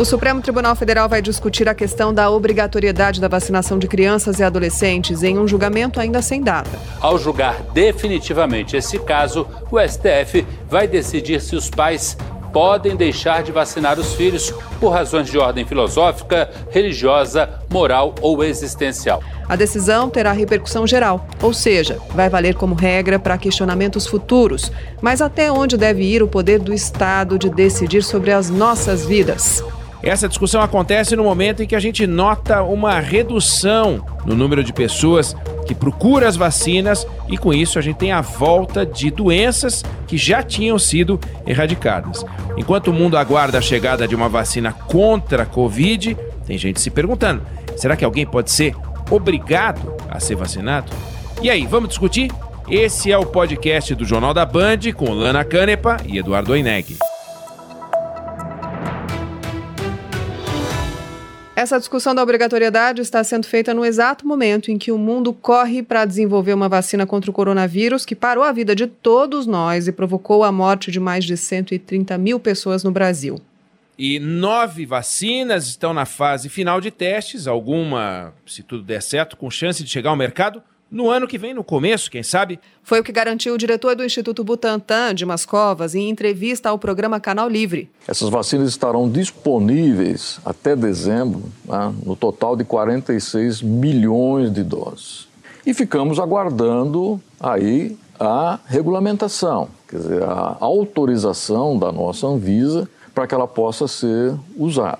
O Supremo Tribunal Federal vai discutir a questão da obrigatoriedade da vacinação de crianças e adolescentes em um julgamento ainda sem data. Ao julgar definitivamente esse caso, o STF vai decidir se os pais podem deixar de vacinar os filhos por razões de ordem filosófica, religiosa, moral ou existencial. A decisão terá repercussão geral, ou seja, vai valer como regra para questionamentos futuros. Mas até onde deve ir o poder do Estado de decidir sobre as nossas vidas? Essa discussão acontece no momento em que a gente nota uma redução no número de pessoas que procura as vacinas e com isso a gente tem a volta de doenças que já tinham sido erradicadas. Enquanto o mundo aguarda a chegada de uma vacina contra a Covid, tem gente se perguntando: será que alguém pode ser obrigado a ser vacinado? E aí, vamos discutir? Esse é o podcast do Jornal da Band com Lana Canepa e Eduardo Oineg. Essa discussão da obrigatoriedade está sendo feita no exato momento em que o mundo corre para desenvolver uma vacina contra o coronavírus que parou a vida de todos nós e provocou a morte de mais de 130 mil pessoas no Brasil. E nove vacinas estão na fase final de testes, alguma, se tudo der certo, com chance de chegar ao mercado no ano que vem, no começo, quem sabe? Foi o que garantiu o diretor do Instituto Butantan, Dimas Covas, em entrevista ao programa Canal Livre. Essas vacinas estarão disponíveis até dezembro, né, no total de 46 milhões de doses. E ficamos aguardando aí a regulamentação, quer dizer, a autorização da nossa Anvisa para que ela possa ser usada.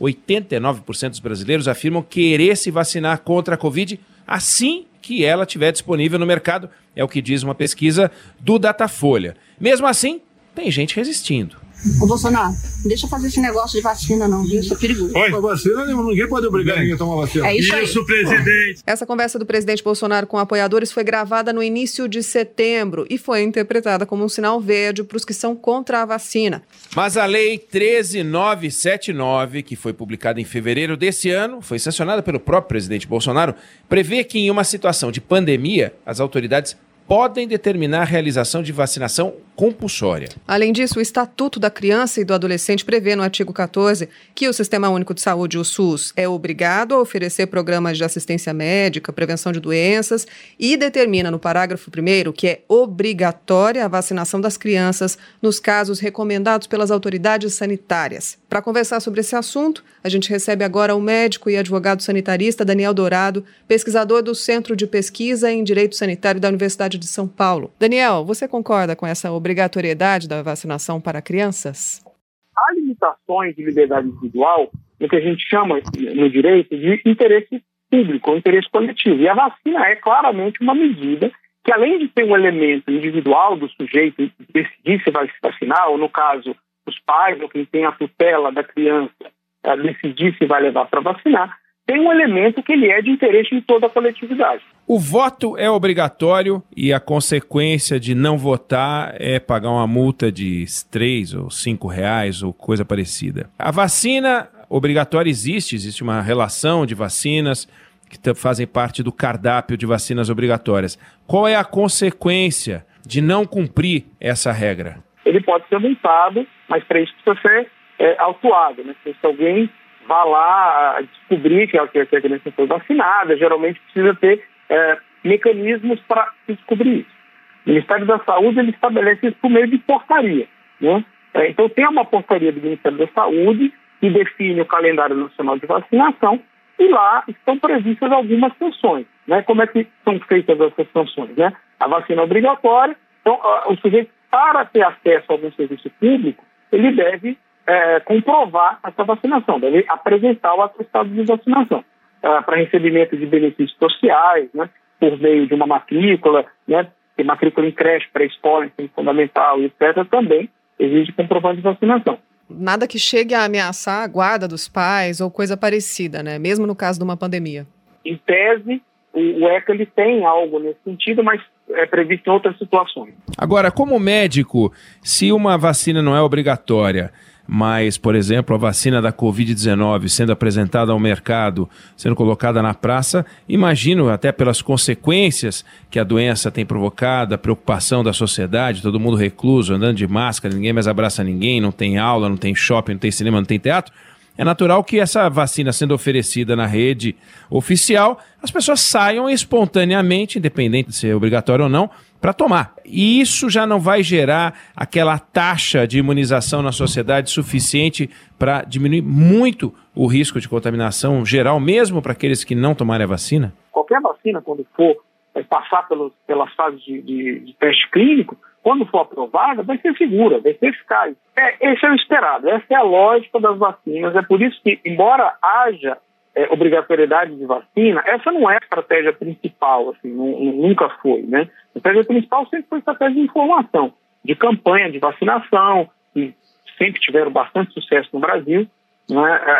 89% dos brasileiros afirmam querer se vacinar contra a Covid assim que ela estiver disponível no mercado, é o que diz uma pesquisa do Datafolha. Mesmo assim, tem gente resistindo. Ô Bolsonaro, não deixa fazer esse negócio de vacina, não, viu? Isso é perigoso. Oi? A vacina, ninguém pode obrigar ninguém a tomar vacina. É isso, isso presidente. Essa conversa do presidente Bolsonaro com apoiadores foi gravada no início de setembro e foi interpretada como um sinal verde para os que são contra a vacina. Mas a Lei 13979, que foi publicada em fevereiro desse ano, foi sancionada pelo próprio presidente Bolsonaro, prevê que em uma situação de pandemia, as autoridades podem determinar a realização de vacinação compulsória. Além disso, o Estatuto da Criança e do Adolescente prevê no artigo 14 que o Sistema Único de Saúde, o SUS, é obrigado a oferecer programas de assistência médica, prevenção de doenças e determina no parágrafo 1 que é obrigatória a vacinação das crianças nos casos recomendados pelas autoridades sanitárias. Para conversar sobre esse assunto, a gente recebe agora o médico e advogado sanitarista Daniel Dourado, pesquisador do Centro de Pesquisa em Direito Sanitário da Universidade de São Paulo. Daniel, você concorda com essa obrigatoriedade da vacinação para crianças? Há limitações de liberdade individual, o que a gente chama no direito de interesse público, interesse coletivo. E a vacina é claramente uma medida que, além de ter um elemento individual do sujeito decidir se vai se vacinar, ou no caso, os pais ou quem tem a tutela da criança eh, decidir se vai levar para vacinar, tem um elemento que ele é de interesse de toda a coletividade. O voto é obrigatório e a consequência de não votar é pagar uma multa de 3 ou 5 reais ou coisa parecida. A vacina obrigatória existe, existe uma relação de vacinas que fazem parte do cardápio de vacinas obrigatórias. Qual é a consequência de não cumprir essa regra? Ele pode ser multado, mas para isso precisa ser é, autuado. Né? Se alguém vá lá descobrir que a, criança foi vacinada, geralmente precisa ter é, mecanismos para descobrir isso. O Ministério da Saúde ele estabelece isso por meio de portaria. Né? É, então, tem uma portaria do Ministério da Saúde que define o calendário nacional de vacinação e lá estão previstas algumas sanções. Né? Como é que são feitas essas sanções? Né? A vacina é obrigatória, então o sujeito, para ter acesso a algum serviço público, ele deve é, comprovar essa vacinação, deve apresentar o atestado de vacinação é, para recebimento de benefícios sociais, né, por meio de uma matrícula, né, tem matrícula em creche, pré-escola, ensino fundamental, etc., também exige comprovante de vacinação. Nada que chegue a ameaçar a guarda dos pais ou coisa parecida, né? Mesmo no caso de uma pandemia. Em tese, o ECA ele tem algo nesse sentido, mas é previsto em outras situações. Agora, como médico, se uma vacina não é obrigatória, mas, por exemplo, a vacina da Covid-19 sendo apresentada ao mercado, sendo colocada na praça, imagino até pelas consequências que a doença tem provocado, a preocupação da sociedade, todo mundo recluso, andando de máscara, ninguém mais abraça ninguém, não tem aula, não tem shopping, não tem cinema, não tem teatro. É natural que essa vacina sendo oferecida na rede oficial, as pessoas saiam espontaneamente, independente de ser obrigatório ou não, para tomar. E isso já não vai gerar aquela taxa de imunização na sociedade suficiente para diminuir muito o risco de contaminação geral, mesmo para aqueles que não tomarem a vacina? Qualquer vacina, quando for passar pelos, pelas fases de, de, de teste clínico, quando for aprovada, vai ser segura, vai ser eficaz. É, esse é o esperado, essa é a lógica das vacinas. É por isso que, embora haja é, obrigatoriedade de vacina, essa não é a estratégia principal, assim, nunca foi, né? Estratégia principal sempre foi estratégia de informação, de campanha de vacinação, que sempre tiveram bastante sucesso no Brasil. É?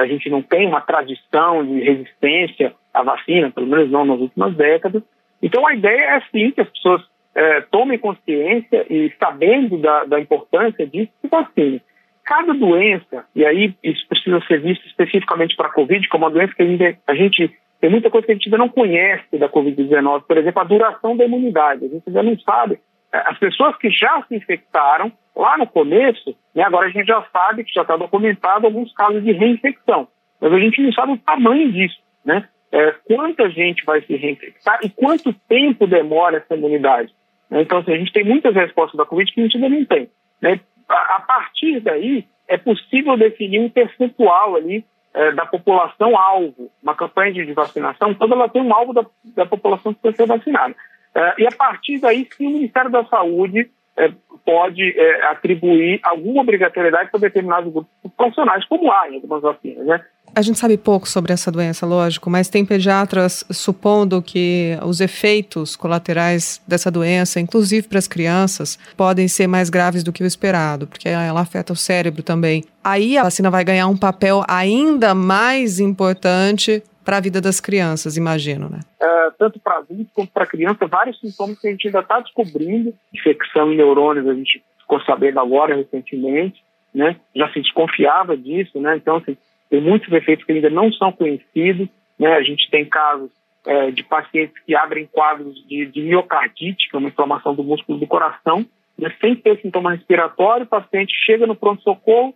A gente não tem uma tradição de resistência à vacina, pelo menos não nas últimas décadas. Então a ideia é sim que as pessoas é, tomem consciência e sabendo da, da importância disso, se vacinem. Cada doença, e aí isso precisa ser visto especificamente para a Covid, como uma doença que a gente, a gente tem muita coisa que a gente ainda não conhece da Covid-19, por exemplo, a duração da imunidade. A gente ainda não sabe. É, as pessoas que já se infectaram lá no começo, né, agora a gente já sabe que já está documentado alguns casos de reinfecção, mas a gente não sabe o tamanho disso, né? É, quanta gente vai se reinfectar e quanto tempo demora essa imunidade. Né? Então, assim, a gente tem muitas respostas da Covid que a gente ainda não tem. Né? A, a, partir daí, é possível definir um percentual ali é, da população alvo. Uma campanha de vacinação, toda ela tem um alvo da, da população que precisa ser vacinada. É, e a partir daí, sim, o Ministério da Saúde é, pode é, atribuir alguma obrigatoriedade para determinados grupos profissionais, como há em algumas vacinas, né? A gente sabe pouco sobre essa doença, lógico, mas tem pediatras supondo que os efeitos colaterais dessa doença, inclusive para as crianças, podem ser mais graves do que o esperado, porque ela afeta o cérebro também. Aí a vacina vai ganhar um papel ainda mais importante para a vida das crianças, imagino, né? É, tanto para adultos quanto para criança, vários sintomas que a gente ainda está descobrindo. Infecção em neurônios, a gente ficou sabendo agora recentemente, né? Já se desconfiava disso, né? Então, assim, tem muitos efeitos que ainda não são conhecidos. Né? A gente tem casos é, de pacientes que abrem quadros de, de miocardite, que é uma inflamação do músculo do coração, né? sem ter sintoma respiratório, o paciente chega no pronto-socorro,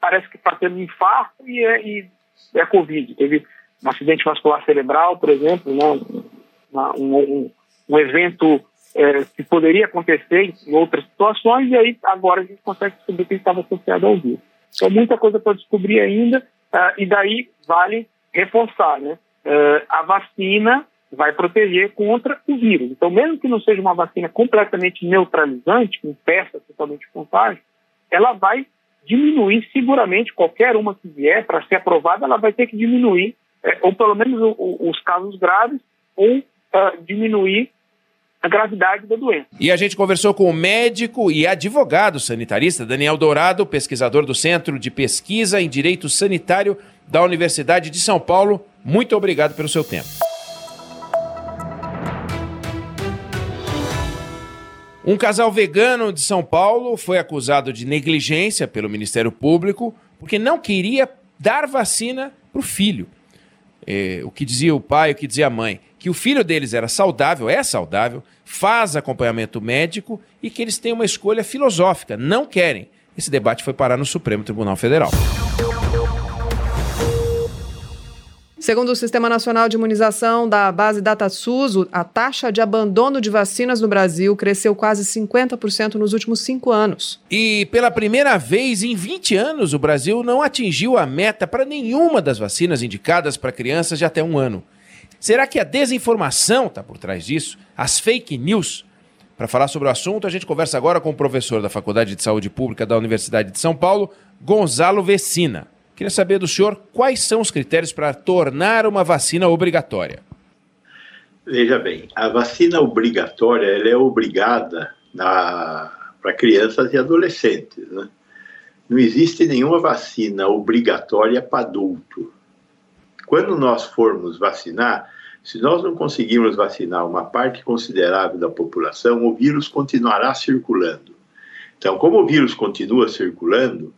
parece que está tendo um infarto e é, e é Covid. Teve um acidente vascular cerebral, por exemplo, né? Uma, um, um, um, evento é, que poderia acontecer em outras situações, e aí agora a gente consegue descobrir que estava associado ao vírus. Então, muita coisa para descobrir ainda, Uh, e daí vale reforçar, né? Uh, a vacina vai proteger contra o vírus. Então, mesmo que não seja uma vacina completamente neutralizante, que impeça totalmente contágio, ela vai diminuir seguramente qualquer uma que vier para ser aprovada, ela vai ter que diminuir, é, ou pelo menos o, o, os casos graves, ou uh, diminuir a gravidade da doença. E a gente conversou com o médico e advogado sanitarista Daniel Dourado, pesquisador do Centro de Pesquisa em Direito Sanitário da Universidade de São Paulo. Muito obrigado pelo seu tempo. Um casal vegano de São Paulo foi acusado de negligência pelo Ministério Público porque não queria dar vacina para o filho. É, o que dizia o pai, o que dizia a mãe que o filho deles era saudável, é saudável, faz acompanhamento médico e que eles têm uma escolha filosófica, não querem. Esse debate foi parar no Supremo Tribunal Federal. Segundo o Sistema Nacional de Imunização da base DataSUS, a taxa de abandono de vacinas no Brasil cresceu quase 50% nos últimos cinco anos. E pela primeira vez em 20 anos, o Brasil não atingiu a meta para nenhuma das vacinas indicadas para crianças de até um ano. Será que a desinformação está por trás disso? As fake news? Para falar sobre o assunto, a gente conversa agora com o professor da Faculdade de Saúde Pública da Universidade de São Paulo, Gonzalo Vecina. Queria saber do senhor quais são os critérios para tornar uma vacina obrigatória. Veja bem, a vacina obrigatória ela é obrigada para crianças e adolescentes. Né? Não existe nenhuma vacina obrigatória para adulto. Quando nós formos vacinar, se nós não conseguirmos vacinar uma parte considerável da população, o vírus continuará circulando. Então, como o vírus continua circulando,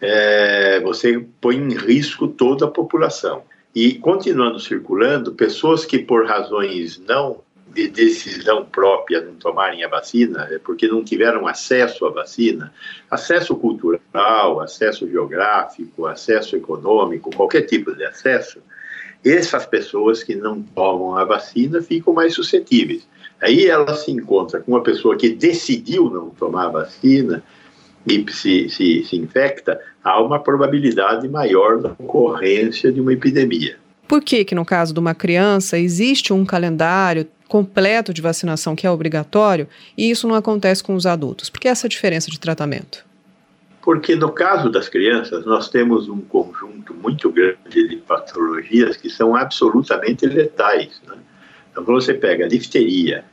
é, você põe em risco toda a população. E continuando circulando, pessoas que por razões não de decisão própria não tomarem a vacina, é porque não tiveram acesso à vacina, acesso cultural, acesso geográfico, acesso econômico, qualquer tipo de acesso, essas pessoas que não tomam a vacina ficam mais suscetíveis. Aí ela se encontra com uma pessoa que decidiu não tomar a vacina e se, se, se infecta, há uma probabilidade maior da ocorrência de uma epidemia. Por que, que no caso de uma criança existe um calendário completo de vacinação que é obrigatório e isso não acontece com os adultos? Por que essa diferença de tratamento? Porque no caso das crianças, nós temos um conjunto muito grande de patologias que são absolutamente letais. Né? Então, quando você pega a difteria,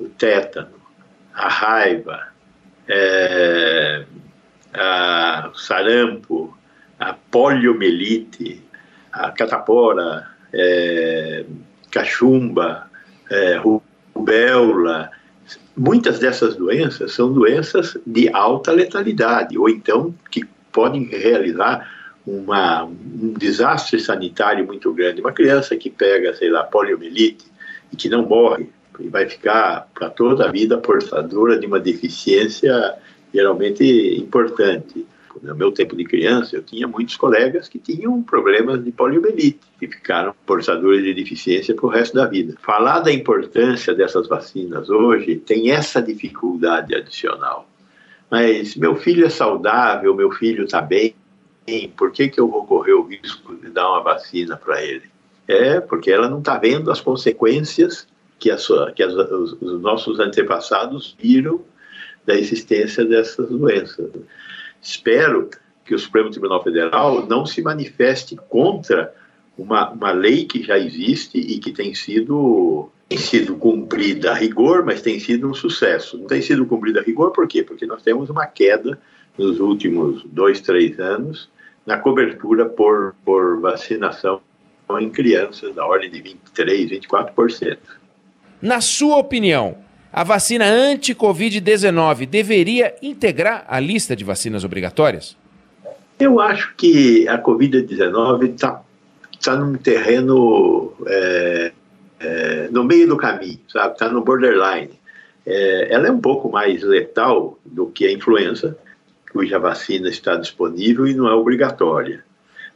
o tétano, a raiva, é, a, o sarampo, a poliomielite, a catapora, é, cachumba, é, rubéola, muitas dessas doenças são doenças de alta letalidade, ou então que podem realizar uma, um desastre sanitário muito grande. Uma criança que pega, sei lá, poliomielite e que não morre, e vai ficar para toda a vida portadora de uma deficiência geralmente importante. No meu tempo de criança, eu tinha muitos colegas que tinham problemas de poliomielite e ficaram portadores de deficiência para o resto da vida. Falar da importância dessas vacinas hoje tem essa dificuldade adicional. Mas meu filho é saudável, meu filho está bem, por que, que eu vou correr o risco de dar uma vacina para ele? É porque ela não está vendo as consequências que, a sua, que as, os, os nossos antepassados viram da existência dessas doenças. Espero que o Supremo Tribunal Federal não se manifeste contra uma, uma lei que já existe e que tem sido, tem sido cumprida a rigor, mas tem sido um sucesso. Não tem sido cumprida a rigor por quê? Porque nós temos uma queda nos últimos dois, três anos na cobertura por, por vacinação em crianças, da ordem de 23%, 24%. Na sua opinião, a vacina anti-Covid-19 deveria integrar a lista de vacinas obrigatórias? Eu acho que a Covid-19 está tá num terreno é, é, no meio do caminho, sabe? Está no borderline. É, ela é um pouco mais letal do que a influenza, cuja vacina está disponível e não é obrigatória.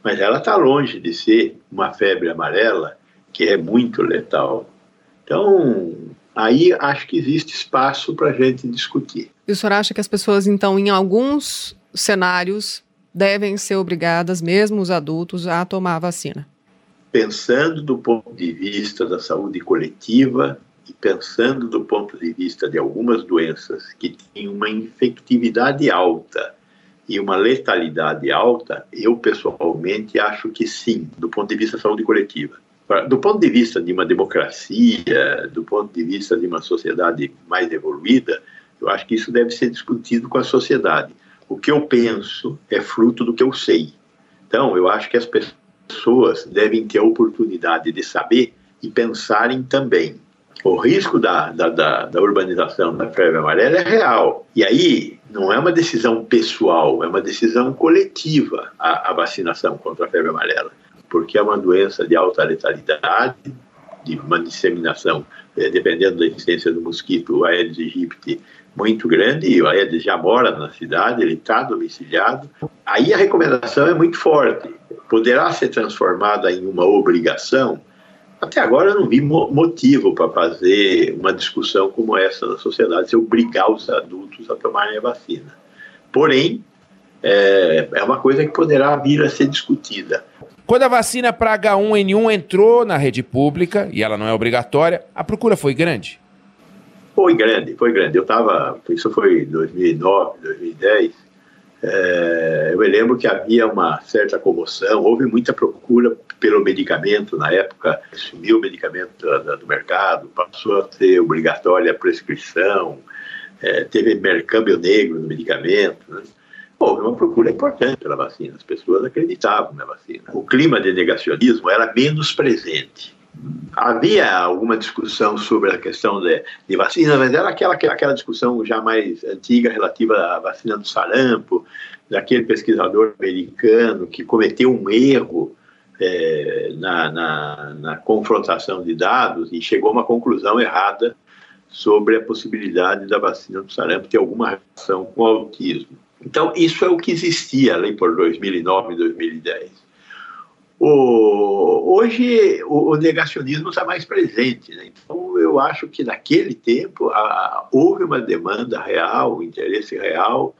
Mas ela está longe de ser uma febre amarela, que é muito letal. Então, aí acho que existe espaço para a gente discutir. E o senhor acha que as pessoas, então, em alguns cenários, devem ser obrigadas, mesmo os adultos, a tomar a vacina? Pensando do ponto de vista da saúde coletiva e pensando do ponto de vista de algumas doenças que têm uma infectividade alta e uma letalidade alta, eu pessoalmente acho que sim, do ponto de vista da saúde coletiva. Do ponto de vista de uma democracia, do ponto de vista de uma sociedade mais evoluída, eu acho que isso deve ser discutido com a sociedade. O que eu penso é fruto do que eu sei. Então, eu acho que as pessoas devem ter a oportunidade de saber e pensarem também. O risco da, da, da, da urbanização da febre amarela é real. E aí, não é uma decisão pessoal, é uma decisão coletiva a, a vacinação contra a febre amarela porque é uma doença de alta letalidade, de uma disseminação, eh, dependendo da existência do mosquito, o Aedes aegypti, muito grande, e o Aedes já mora na cidade, ele está domiciliado. Aí a recomendação é muito forte. Poderá ser transformada em uma obrigação? Até agora eu não vi motivo para fazer uma discussão como essa na sociedade, se obrigar os adultos a tomarem a vacina. Porém, é, é uma coisa que poderá vir a ser discutida. Quando a vacina para H1N1 entrou na rede pública, e ela não é obrigatória, a procura foi grande? Foi grande, foi grande. Eu estava, isso foi em 2009, 2010. É, eu me lembro que havia uma certa comoção, houve muita procura pelo medicamento na época, sumiu o medicamento do, do mercado, passou a ser obrigatória a prescrição, é, teve mercâmbio negro no medicamento. Né? Houve uma procura importante pela vacina, as pessoas acreditavam na vacina. O clima de negacionismo era menos presente. Havia alguma discussão sobre a questão de, de vacina, mas era aquela, aquela discussão já mais antiga relativa à vacina do sarampo, daquele pesquisador americano que cometeu um erro é, na, na, na, confrontação de dados e chegou a uma conclusão errada sobre a possibilidade da vacina do sarampo ter alguma relação com o autismo. Então, isso é o que existia ali por 2009 e 2010. O, hoje, o, o, negacionismo está mais presente. Né? Então, eu acho que naquele tempo a, houve uma demanda real, um interesse real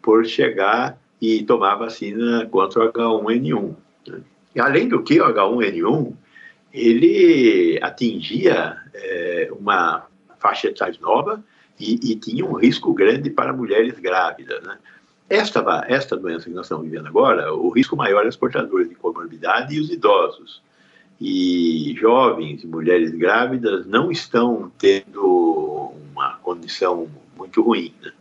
por chegar e tomar vacina contra o H1N1. Né? Além do que, o H1N1 ele atingia é, uma faixa etária nova e, e, tinha um risco grande para mulheres grávidas. Né? Esta, esta doença que nós estamos vivendo agora, o risco maior é os portadores de comorbidade e os idosos. E jovens e mulheres grávidas não estão tendo uma condição muito ruim. Né?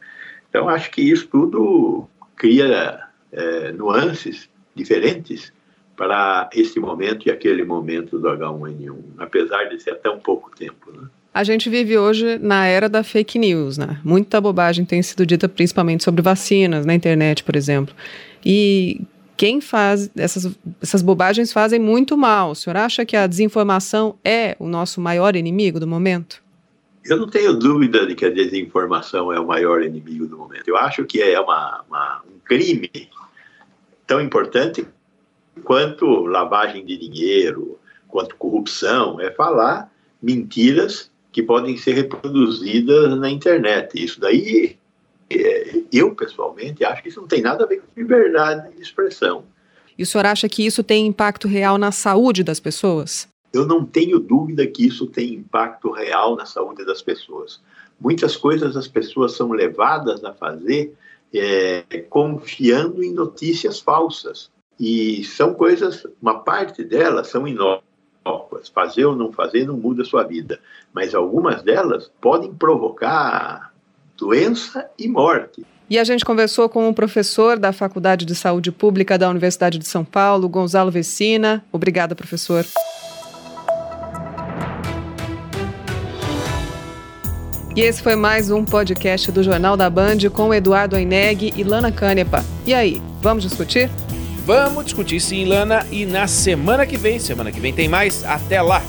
Então, acho que isso tudo cria é, nuances diferentes para esse momento e aquele momento do H1N1, apesar de ser tão pouco tempo. Né? A gente vive hoje na era da fake news, né? Muita bobagem tem sido dita principalmente sobre vacinas na internet, por exemplo. E quem faz essas, essas bobagens fazem muito mal. O senhor acha que a desinformação é o nosso maior inimigo do momento? Eu não tenho dúvida de que a desinformação é o maior inimigo do momento. Eu acho que é uma, uma, um crime tão importante quanto lavagem de dinheiro, quanto corrupção, é falar mentiras que podem ser reproduzidas na internet. Isso daí, é, eu pessoalmente acho que isso não tem nada a ver com liberdade de expressão. E o senhor acha que isso tem impacto real na saúde das pessoas? Eu não tenho dúvida que isso tem impacto real na saúde das pessoas. Muitas coisas as pessoas são levadas a fazer é, confiando em notícias falsas. E são coisas, uma parte delas são inócuas Fazer ou não fazer não muda a sua vida, mas algumas delas podem provocar doença e morte. E a gente conversou com um professor da Faculdade de Saúde Pública da Universidade de São Paulo, Gonzalo Vecina. Obrigada, professor. E esse foi mais um podcast do Jornal da Band com Eduardo Aineg e Lana Canepa. E aí, vamos discutir? Vamos discutir sim, Lana, e na semana que vem, semana que vem tem mais. Até lá!